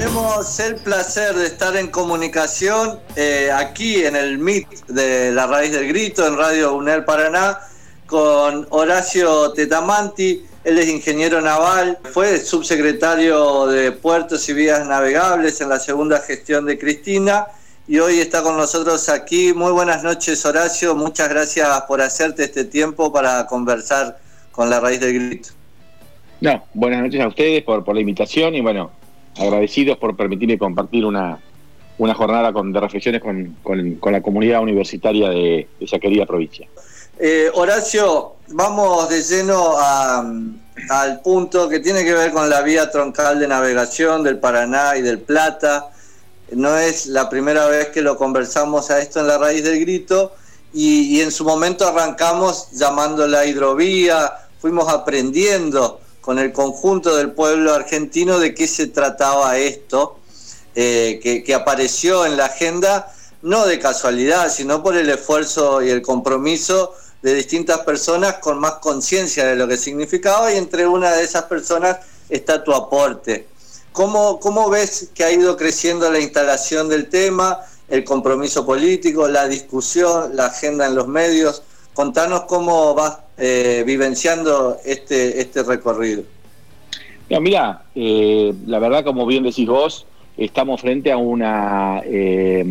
Tenemos el placer de estar en comunicación eh, aquí en el MIT de La Raíz del Grito, en Radio UNEL Paraná, con Horacio Tetamanti. Él es ingeniero naval, fue subsecretario de Puertos y Vías Navegables en la segunda gestión de Cristina y hoy está con nosotros aquí. Muy buenas noches, Horacio. Muchas gracias por hacerte este tiempo para conversar con La Raíz del Grito. No, buenas noches a ustedes por la invitación y bueno, agradecidos por permitirme compartir una, una jornada con, de reflexiones con, con, la comunidad universitaria de, esa querida provincia. Eh, Horacio, vamos de lleno al punto que tiene que ver con la vía troncal de navegación del Paraná y del Plata. No es la primera vez que lo conversamos a esto en la raíz del grito y, y en su momento arrancamos llamándola hidrovía, fuimos aprendiendo con el conjunto del pueblo argentino de qué se trataba esto, eh, que, apareció en la agenda, no de casualidad, sino por el esfuerzo y el compromiso de distintas personas con más conciencia de lo que significaba y entre una de esas personas está tu aporte. ¿Cómo, ¿Cómo ves que ha ido creciendo la instalación del tema, el compromiso político, la discusión, la agenda en los medios? Contanos cómo vas eh, vivenciando este, este recorrido. mira, eh, la verdad, como bien decís vos, estamos frente a una, eh,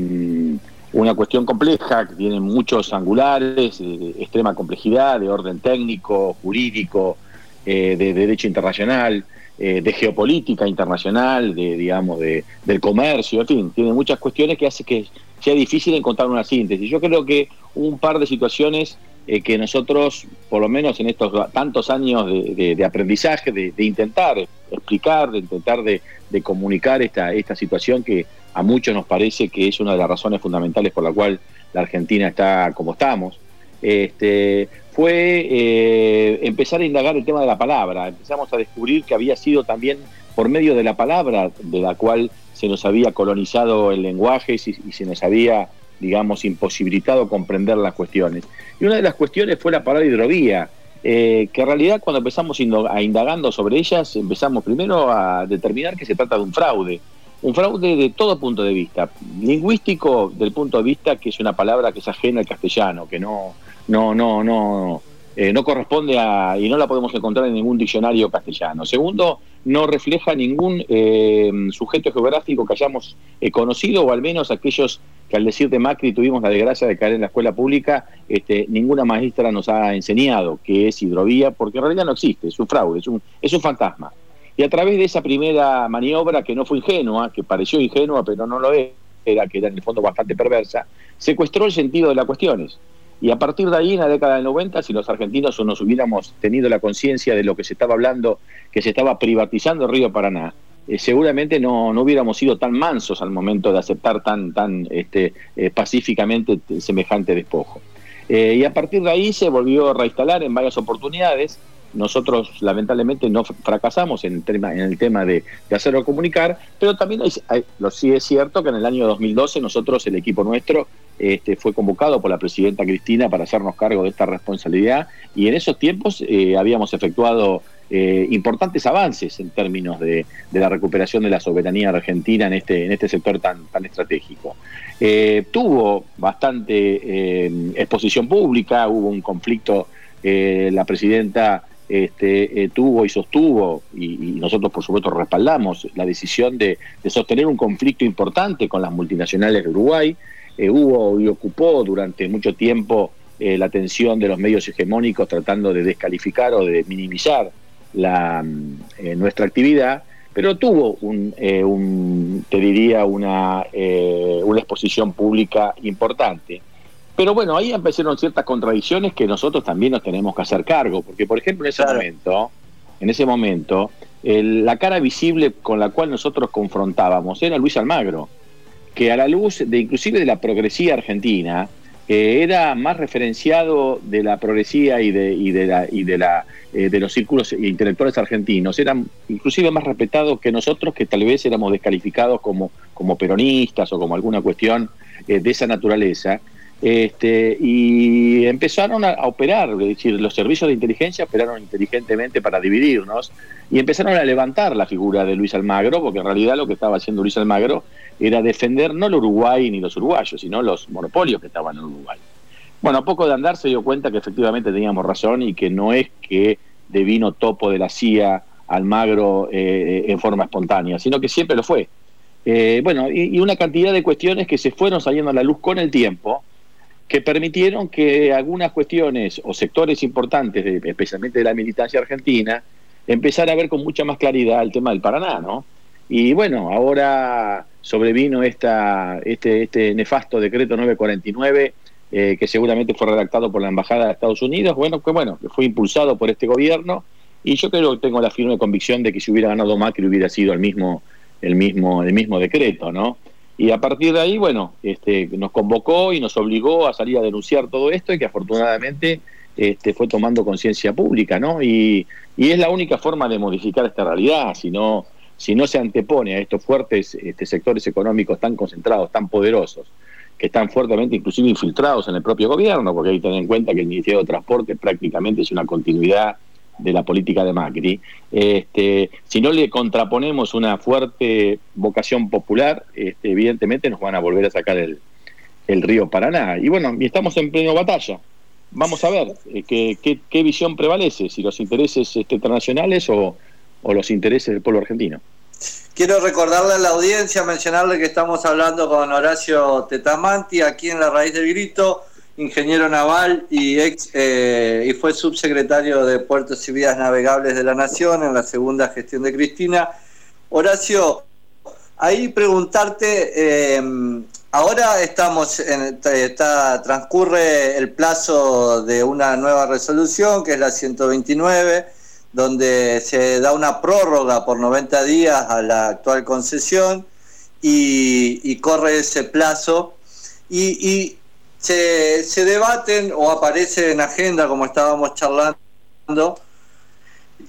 una cuestión compleja que tiene muchos angulares, de extrema complejidad, de orden técnico, jurídico, de derecho internacional, de geopolítica internacional, de digamos, de, del comercio, en fin, tiene muchas cuestiones que hace que sea difícil encontrar una síntesis. Yo creo que un par de situaciones eh, que nosotros, por lo menos en estos tantos años de, aprendizaje, de, intentar explicar, de intentar de, comunicar esta, esta situación que a muchos nos parece que es una de las razones fundamentales por la cual la Argentina está como estamos, este, fue eh, empezar a indagar el tema de la palabra. Empezamos a descubrir que había sido también por medio de la palabra de la cual se nos había colonizado el lenguaje y se nos había digamos, imposibilitado comprender las cuestiones. Y una de las cuestiones fue la palabra hidrovía, eh, que en realidad cuando empezamos a indagando sobre ellas, empezamos primero a determinar que se trata de un fraude, un fraude de todo punto de vista, lingüístico del punto de vista que es una palabra que es ajena al castellano, que no, no, no, no, eh, no corresponde a, y no la podemos encontrar en ningún diccionario castellano. Segundo, no refleja ningún eh, sujeto geográfico que hayamos eh, conocido, o al menos aquellos que al decir de Macri tuvimos la desgracia de caer en la escuela pública, este, ninguna maestra nos ha enseñado que es hidrovía, porque en realidad no existe, es un fraude, es un, es un fantasma. Y a través de esa primera maniobra, que no fue ingenua, que pareció ingenua, pero no lo era, que era en el fondo bastante perversa, secuestró el sentido de las cuestiones. Y a partir de ahí, en la década del 90, si los argentinos nos hubiéramos tenido la conciencia de lo que se estaba hablando, que se estaba privatizando el río Paraná, eh, seguramente no, no, hubiéramos sido tan mansos al momento de aceptar tan, tan este, eh, pacíficamente semejante despojo. Eh, y a partir de ahí se volvió a reinstalar en varias oportunidades nosotros lamentablemente no fracasamos en el tema, en el tema de, hacerlo comunicar, pero también sí es cierto que en el año 2012 nosotros, el equipo nuestro, este, fue convocado por la presidenta Cristina para hacernos cargo de esta responsabilidad y en esos tiempos eh, habíamos efectuado eh, importantes avances en términos de, la recuperación de la soberanía argentina en este, en este sector tan, tan estratégico. Eh, tuvo bastante exposición pública, hubo un conflicto, la presidenta este, eh, tuvo y sostuvo, y, nosotros por supuesto respaldamos la decisión de, sostener un conflicto importante con las multinacionales de Uruguay. Eh, hubo y ocupó durante mucho tiempo eh, la atención de los medios hegemónicos tratando de descalificar o de minimizar la, nuestra actividad, pero tuvo un, te diría, una, una exposición pública importante. Pero bueno, ahí empezaron ciertas contradicciones que nosotros también nos tenemos que hacer cargo, porque por ejemplo en ese momento, en ese momento, la cara visible con la cual nosotros confrontábamos era Luis Almagro, que a la luz de inclusive de la progresía argentina, eh, era más referenciado de la progresía y de, y de, la, y de, la, eh, de los círculos intelectuales argentinos, era inclusive más respetado que nosotros, que tal vez éramos descalificados como, como peronistas o como alguna cuestión eh, de esa naturaleza. Este, y empezaron a, operar, es decir, los servicios de inteligencia operaron inteligentemente para dividirnos y empezaron a levantar la figura de Luis Almagro, porque en realidad lo que estaba haciendo Luis Almagro era defender no el Uruguay ni los uruguayos, sino los monopolios que estaban en Uruguay. Bueno, a poco de andar se dio cuenta que efectivamente teníamos razón y que no es que devino topo de la CIA Almagro eh, en forma espontánea, sino que siempre lo fue. Eh, bueno, y, y una cantidad de cuestiones que se fueron saliendo a la luz con el tiempo, que permitieron que algunas cuestiones o sectores importantes, especialmente de la militancia argentina, empezara a ver con mucha más claridad el tema del Paraná, ¿no? Y bueno, ahora sobrevino esta, este, este nefasto decreto 949, eh, que seguramente fue redactado por la Embajada de Estados Unidos, bueno, que bueno, fue impulsado por este gobierno, y yo creo que tengo la firme convicción de que si hubiera ganado Macri hubiera sido el mismo, el mismo, el mismo decreto, ¿no? Y a partir de ahí, bueno, este, nos convocó y nos obligó a salir a denunciar todo esto y que afortunadamente este, fue tomando conciencia pública, ¿no? Y, y, es la única forma de modificar esta realidad, si no, si no se antepone a estos fuertes este, sectores económicos tan concentrados, tan poderosos, que están fuertemente inclusive infiltrados en el propio gobierno, porque hay que tener en cuenta que el Ministerio de Transporte prácticamente es una continuidad de la política de Macri, este, si no le contraponemos una fuerte vocación popular, este, evidentemente nos van a volver a sacar el, río Paraná. Y bueno, y estamos en pleno batalla. Vamos a ver eh, qué, qué, visión prevalece, si los intereses este, internacionales o, o los intereses del pueblo argentino. Quiero recordarle a la audiencia, mencionarle que estamos hablando con Horacio Tetamanti aquí en La Raíz del Grito ingeniero naval y, ex, eh, y fue subsecretario de Puertos y Vías Navegables de la Nación en la segunda gestión de Cristina. Horacio, ahí preguntarte, eh, ahora estamos está, transcurre el plazo de una nueva resolución, que es la 129, donde se da una prórroga por 90 días a la actual concesión y, corre ese plazo. y, se, se debaten o aparecen en agenda, como estábamos charlando,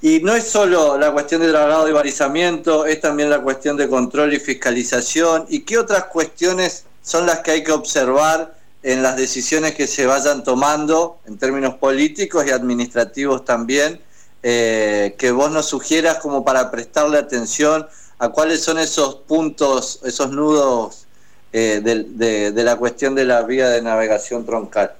y no es solo la cuestión de dragado y balizamiento, es también la cuestión de control y fiscalización. ¿Y qué otras cuestiones son las que hay que observar en las decisiones que se vayan tomando en términos políticos y administrativos también? Eh, que vos nos sugieras como para prestarle atención a cuáles son esos puntos, esos nudos eh, de, la cuestión de la vía de navegación troncal?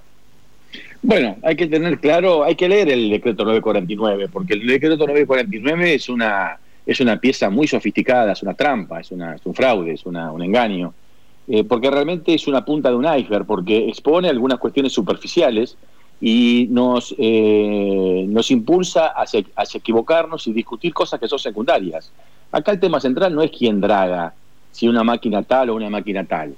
Bueno, hay que tener claro, hay que leer el decreto 949, porque el decreto 949 es una, es una pieza muy sofisticada, es una trampa, es, una, un fraude, es una, un engaño, eh, porque realmente es una punta de un iceberg, porque expone algunas cuestiones superficiales y nos, eh, nos impulsa hacia equivocarnos y discutir cosas que son secundarias. Acá el tema central no es quién draga, si una máquina tal o una máquina tal.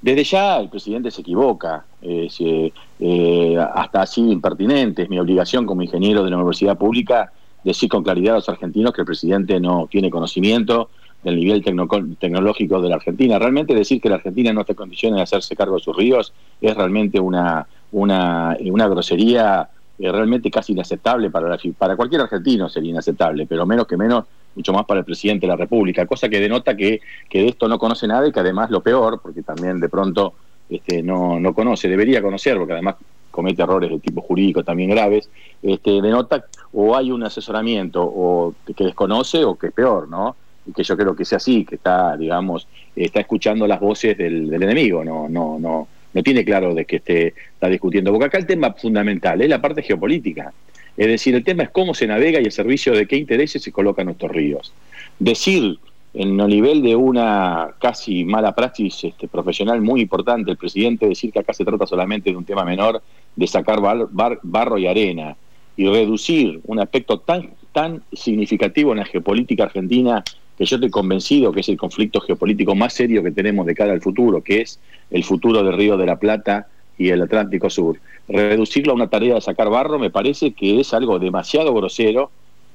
Desde ya el presidente se equivoca, eh, hasta así impertinente. Es mi obligación como ingeniero de la universidad pública decir con claridad a los argentinos que el presidente no tiene conocimiento del nivel tecnológico de la Argentina. Realmente decir que la Argentina no está en condiciones de hacerse cargo de sus ríos es realmente una, una grosería eh, realmente casi inaceptable para, para cualquier argentino, sería inaceptable, pero menos que menos mucho más para el presidente de la República, cosa que denota que, que de esto no conoce nada y que además lo peor, porque también de pronto este, no, no conoce, debería conocer, porque además comete errores de tipo jurídico también graves, este, denota o hay un asesoramiento o que desconoce o que es peor, ¿no? Y que yo creo que sea así, que está, digamos, está escuchando las voces del, del enemigo, no, no, no, no tiene claro de que esté, está discutiendo. Porque acá el tema fundamental es la parte geopolítica. Es decir, el tema es cómo se navega y el servicio de qué intereses se colocan nuestros ríos. Decir en el nivel de una casi mala praxis este, profesional muy importante, el presidente decir que acá se trata solamente de un tema menor, de sacar barro y arena, y reducir un aspecto tan, tan significativo en la geopolítica argentina, que yo estoy convencido que es el conflicto geopolítico más serio que tenemos de cara al futuro, que es el futuro del Río de la Plata y el Atlántico Sur. Reducirlo a una tarea de sacar barro me parece que es algo demasiado grosero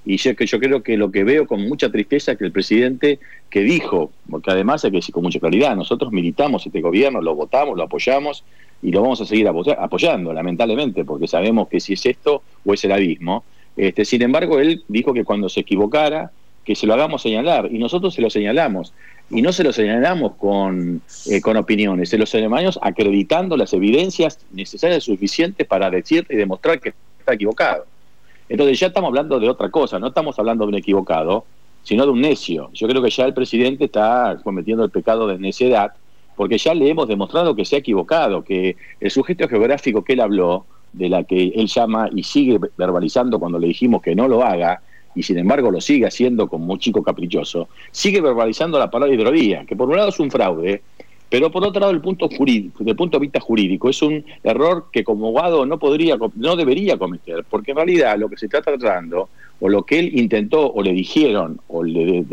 y yo, yo creo que lo que veo con mucha tristeza es que el presidente que dijo, porque además hay que decir con mucha claridad, nosotros militamos este gobierno, lo votamos, lo apoyamos y lo vamos a seguir apoyando, lamentablemente, porque sabemos que si es esto o es el abismo. Este, sin embargo, él dijo que cuando se equivocara, que se lo hagamos señalar, y nosotros se lo señalamos. y no se lo señalamos con, eh, con opiniones, se lo señalamos acreditando las evidencias necesarias y suficientes para decir y demostrar que está equivocado. Entonces ya estamos hablando de otra cosa, no estamos hablando de un equivocado, sino de un necio. Yo creo que ya el presidente está cometiendo el pecado de necedad, porque ya le hemos demostrado que se ha equivocado, que el sujeto geográfico que él habló, de la que él llama y sigue verbalizando cuando le dijimos que no lo haga, y sin embargo lo sigue haciendo como un chico caprichoso, sigue verbalizando la palabra hidrovía, que por un lado es un fraude, pero por otro lado, el punto jurídico, desde el punto de vista jurídico, es un error que como abogado no podría, no debería cometer, porque en realidad lo que se está tratando, o lo que él intentó, o le dijeron, o le,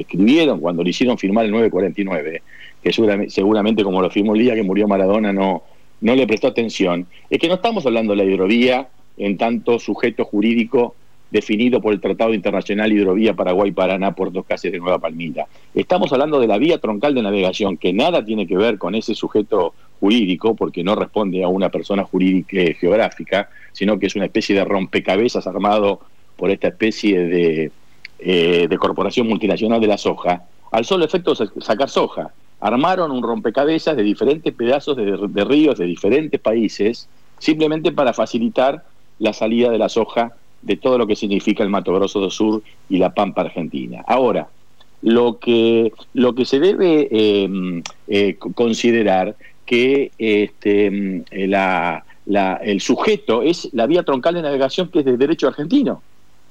escribieron cuando le hicieron firmar el 949, que seguramente, como lo firmó el día que murió Maradona no, no le prestó atención, es que no estamos hablando de la hidrovía en tanto sujeto jurídico definido por el Tratado Internacional Hidrovía Paraguay-Paraná Puerto Cáceres de Nueva Palmira. Estamos hablando de la vía troncal de navegación, que nada tiene que ver con ese sujeto jurídico, porque no responde a una persona jurídica geográfica, sino que es una especie de rompecabezas armado por esta especie de, eh, corporación multinacional de la soja, al solo efecto de sacar soja. Armaron un rompecabezas de diferentes pedazos de ríos de diferentes países, simplemente para facilitar la salida de la soja de todo lo que significa el Mato Grosso do Sur y la Pampa Argentina. Ahora, lo que, lo que se debe em, eh, considerar que este, em, la, el sujeto es la vía troncal de navegación que es de derecho argentino.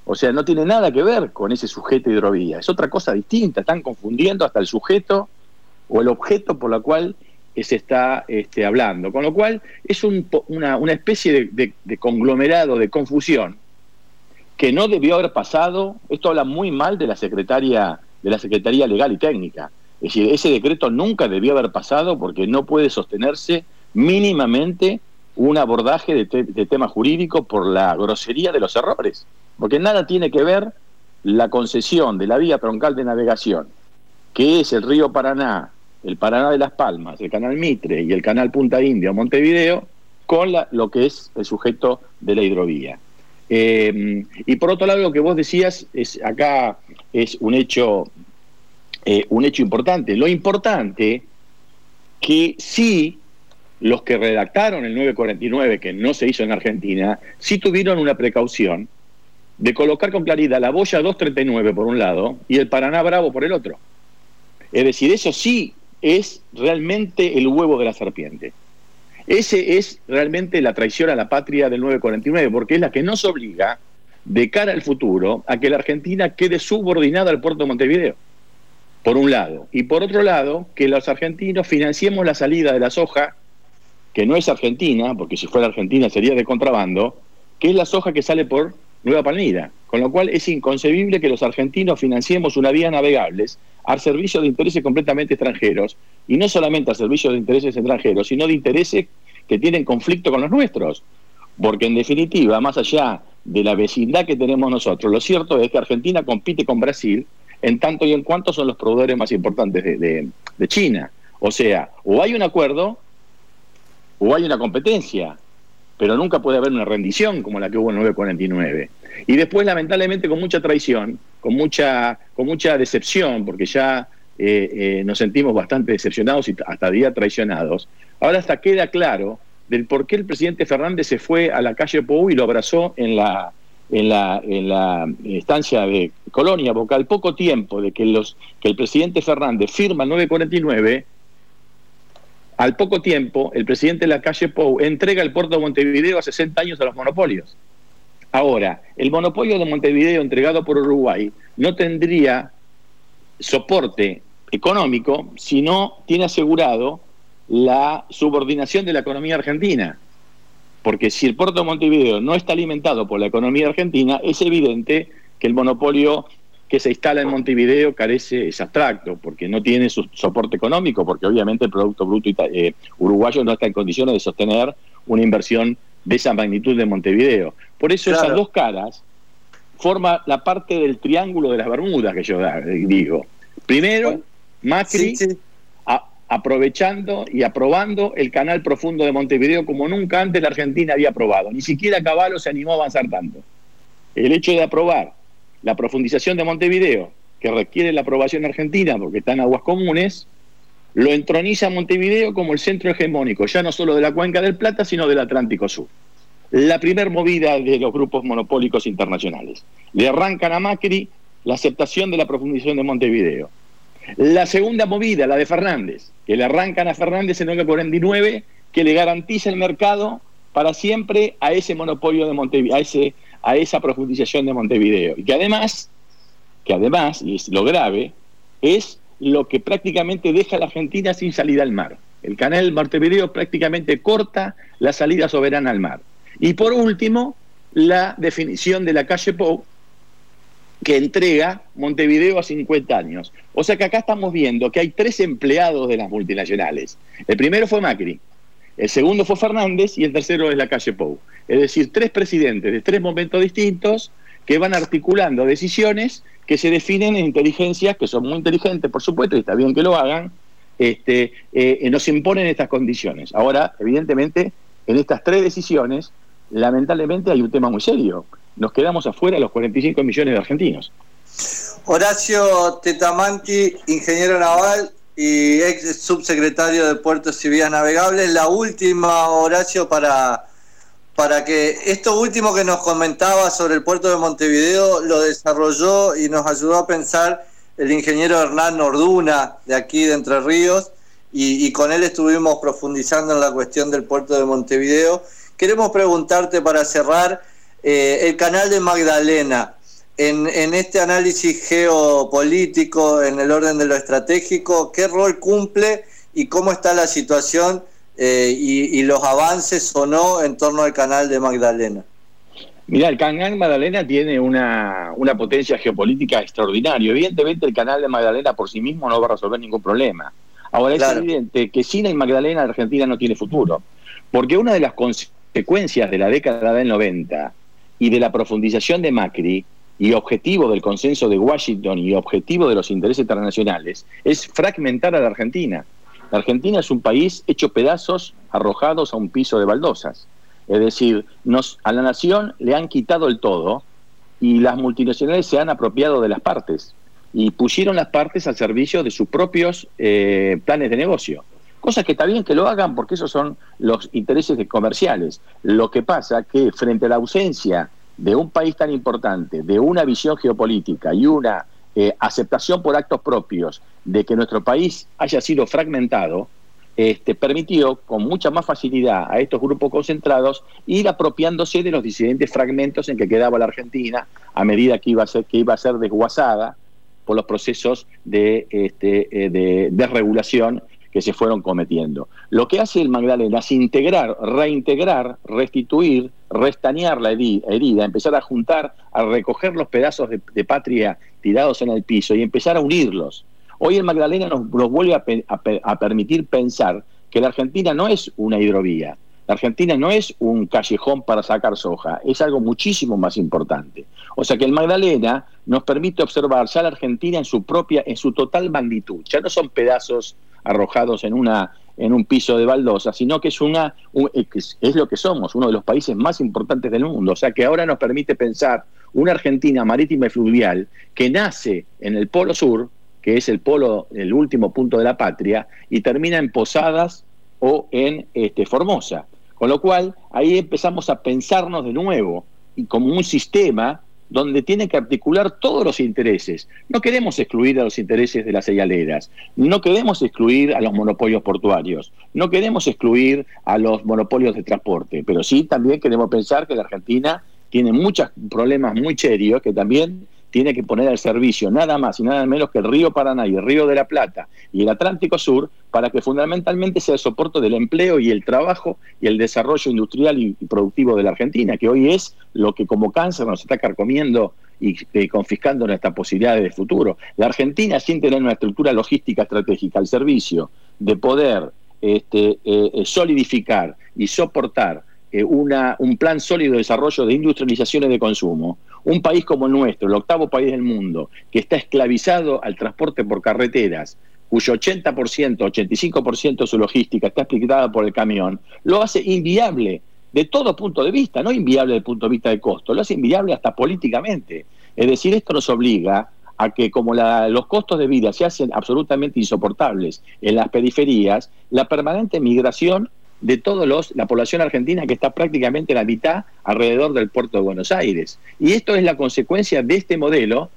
O sea, no tiene nada que ver con ese sujeto hidrovía, es otra cosa distinta, están confundiendo hasta el sujeto o el objeto por la cual se está este, hablando. Con lo cual es una, una, especie de conglomerado de confusión que no debió haber pasado, esto habla muy mal de la secretaria, de la Secretaría Legal y Técnica. Es decir, ese decreto nunca debió haber pasado porque no puede sostenerse mínimamente un abordaje de, tema jurídico por la grosería de los errores. Porque nada tiene que ver la concesión de la vía troncal de navegación, que es el río Paraná, el Paraná de las Palmas, el canal Mitre y el canal Punta India o Montevideo, con lo que es el sujeto de la hidrovía. Eh, y por otro lado, lo que vos decías es acá es un hecho, eh, un hecho importante. Lo importante que sí los que redactaron el 949, que no se hizo en Argentina, sí tuvieron una precaución de colocar con claridad la boya 239 por un lado y el Paraná Bravo por el otro. Es decir, eso sí es realmente el huevo de la serpiente. Ese es realmente la traición a la patria del 949, porque es la que nos obliga, de cara al futuro, a que la Argentina quede subordinada al puerto de Montevideo, por un lado. Y por otro lado, que los argentinos financiemos la salida de la soja, que no es argentina, porque si fuera argentina sería de contrabando, que es la soja que sale por Nueva Palmira. Con lo cual es inconcebible que los argentinos financiemos una vía navegables al servicio de intereses completamente extranjeros, y no solamente al servicio de intereses extranjeros, sino de intereses que tienen conflicto con los nuestros. Porque en definitiva, más allá de la vecindad que tenemos nosotros, lo cierto es que Argentina compite con Brasil en tanto y en cuanto son los proveedores más importantes de, de China. O sea, o hay un acuerdo o hay una competencia, pero nunca puede haber una rendición como la que hubo en 949. Y después, lamentablemente, con mucha traición, con mucha, con mucha decepción, porque ya eh, eh, nos sentimos bastante decepcionados y hasta día traicionados, ahora hasta queda claro del por qué el presidente Fernández se fue a la calle Pou y lo abrazó en la, en la, en la estancia de Colonia, porque al poco tiempo de que, los, que el presidente Fernández firma el 949, al poco tiempo el presidente de la calle Pou entrega el puerto de Montevideo a 60 años a los monopolios. Ahora, el monopolio de Montevideo entregado por Uruguay no tendría soporte económico si no tiene asegurado la subordinación de la economía argentina. Porque si el puerto de Montevideo no está alimentado por la economía argentina, es evidente que el monopolio que se instala en Montevideo carece, es abstracto, porque no tiene su soporte económico, porque obviamente el Producto Bruto eh, uruguayo no está en condiciones de sostener una inversión de esa magnitud de Montevideo. Por eso esas dos caras forman la parte del triángulo de las Bermudas que yo digo. Primero, Macri aprovechando y aprobando el canal profundo de Montevideo como nunca antes la Argentina había aprobado. Ni siquiera Caballo se animó a avanzar tanto. El hecho de aprobar la profundización de Montevideo que requiere la aprobación argentina porque está en aguas comunes, lo entroniza Montevideo como el centro hegemónico, ya no solo de la cuenca del Plata, sino del Atlántico Sur. La primer movida de los grupos monopólicos internacionales. Le arrancan a Macri la aceptación de la profundización de Montevideo. La segunda movida, la de Fernández, que le arrancan a Fernández en el 49, que le garantiza el mercado para siempre a ese monopolio de Montevideo, a, ese, a esa profundización de Montevideo. Y que además, que además, y es lo grave, es lo que prácticamente deja a la Argentina sin salida al mar. El canal Montevideo prácticamente corta la salida soberana al mar. Y por último, la definición de la calle Pou, que entrega Montevideo a 50 años. O sea que acá estamos viendo que hay tres empleados de las multinacionales. El primero fue Macri, el segundo fue Fernández y el tercero es la calle Pou. Es decir, tres presidentes de tres momentos distintos que van articulando decisiones que se definen en inteligencias que son muy inteligentes, por supuesto, y está bien que lo hagan, este, eh, nos imponen estas condiciones. Ahora, evidentemente, en estas tres decisiones, lamentablemente hay un tema muy serio nos quedamos afuera los 45 millones de argentinos. Horacio Tetamanti, ingeniero naval y ex subsecretario de Puertos y Vías Navegables. La última, Horacio, para, para que esto último que nos comentaba sobre el puerto de Montevideo lo desarrolló y nos ayudó a pensar el ingeniero Hernán Orduna de aquí de Entre Ríos y, con él estuvimos profundizando en la cuestión del puerto de Montevideo. Queremos preguntarte para cerrar eh, el canal de Magdalena, en, este análisis geopolítico, en el orden de lo estratégico, ¿qué rol cumple y cómo está la situación eh, y, los avances o no en torno al canal de Magdalena? Mira, el canal Magdalena tiene una, potencia geopolítica extraordinaria. Evidentemente el canal de Magdalena por sí mismo no va a resolver ningún problema. Ahora es evidente que sin el Magdalena Argentina no tiene futuro, porque una de las consecuencias de la década del 90 y de la profundización de Macri y objetivo del consenso de Washington y objetivo de los intereses internacionales es fragmentar a la Argentina. La Argentina es un país hecho pedazos arrojados a un piso de baldosas. Es decir, nos, a la nación le han quitado el todo y las multinacionales se han apropiado de las partes y pusieron las partes al servicio de sus propios eh, planes de negocio. Cosas que está bien que lo hagan porque esos son los intereses comerciales. Lo que pasa que frente a la ausencia de un país tan importante, de una visión geopolítica y una eh, aceptación por actos propios de que nuestro país haya sido fragmentado, este, permitió con mucha más facilidad a estos grupos concentrados ir apropiándose de los disidentes fragmentos en que quedaba la Argentina a medida que iba a ser, que iba a ser desguazada por los procesos de, este, eh, de desregulación que se fueron cometiendo. Lo que hace el Magdalena es integrar, reintegrar, restituir, restañar la herida, empezar a juntar, a recoger los pedazos de, patria tirados en el piso y empezar a unirlos. Hoy el Magdalena nos, vuelve a, permitir pensar que la Argentina no es una hidrovía, la Argentina no es un callejón para sacar soja, es algo muchísimo más importante. O sea que el Magdalena nos permite observar ya la Argentina en su propia, en su total magnitud. Ya no son pedazos arrojados en una en un piso de baldosa, sino que es una es lo que somos, uno de los países más importantes del mundo, o sea que ahora nos permite pensar una Argentina marítima y fluvial que nace en el polo sur, que es el polo el último punto de la patria y termina en Posadas o en este Formosa. Con lo cual, ahí empezamos a pensarnos de nuevo y como un sistema donde tiene que articular todos los intereses. No queremos excluir a los intereses de las señaleras, no queremos excluir a los monopolios portuarios, no queremos excluir a los monopolios de transporte, pero sí también queremos pensar que la Argentina tiene muchos problemas muy serios que también tiene que poner al servicio nada más y nada menos que el río Paraná y el río de la Plata y el Atlántico Sur para que fundamentalmente sea el soporte del empleo y el trabajo y el desarrollo industrial y, productivo de la Argentina, que hoy es lo que como cáncer nos está carcomiendo y eh, confiscando nuestras posibilidades de futuro. La Argentina, sin tener una estructura logística estratégica al servicio de poder este, eh, eh, solidificar y soportar una, un plan sólido de desarrollo de industrialización y de consumo, un país como el nuestro, el octavo país del mundo, que está esclavizado al transporte por carreteras, cuyo 80%, 85% de su logística está explicada por el camión, lo hace inviable de todo punto de vista, no inviable desde el punto de vista de costo, lo hace inviable hasta políticamente. Es decir, esto nos obliga a que como los costos de vida se hacen absolutamente insoportables en las periferias, la permanente migración de todos los, la población argentina que está prácticamente la mitad alrededor del puerto de Buenos Aires. Y esto es la consecuencia de este modelo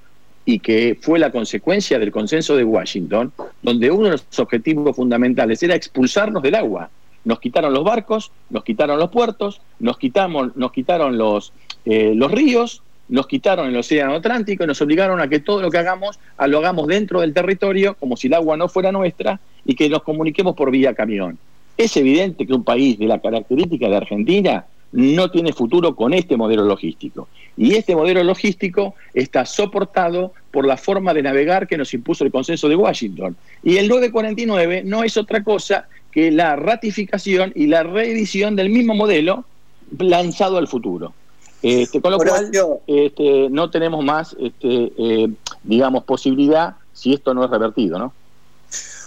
y que fue la consecuencia del consenso de Washington, donde uno de los objetivos fundamentales era expulsarnos del agua. Nos quitaron los barcos, nos quitaron los puertos, nos, quitamos, nos quitaron los, eh, los ríos, nos quitaron el Océano Atlántico y nos obligaron a que todo lo que hagamos lo hagamos dentro del territorio, como si el agua no fuera nuestra, y que nos comuniquemos por vía camión. Es evidente que un país de la característica de Argentina no tiene futuro con este modelo logístico. Y este modelo logístico está soportado por la forma de navegar que nos impuso el consenso de Washington. Y el 949 no es otra cosa que la ratificación y la reedición del mismo modelo lanzado al futuro. Este, con lo cual, este, no tenemos más, este, eh, digamos, posibilidad si esto no es revertido, ¿no?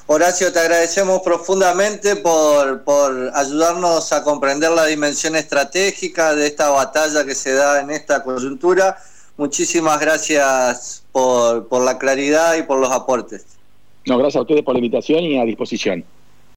Horacio, te agradecemos profundamente por, por ayudarnos a comprender la dimensión estratégica de esta batalla que se da en esta coyuntura. Muchísimas gracias por, por la claridad y por los aportes. No, gracias a ustedes por la invitación y a disposición.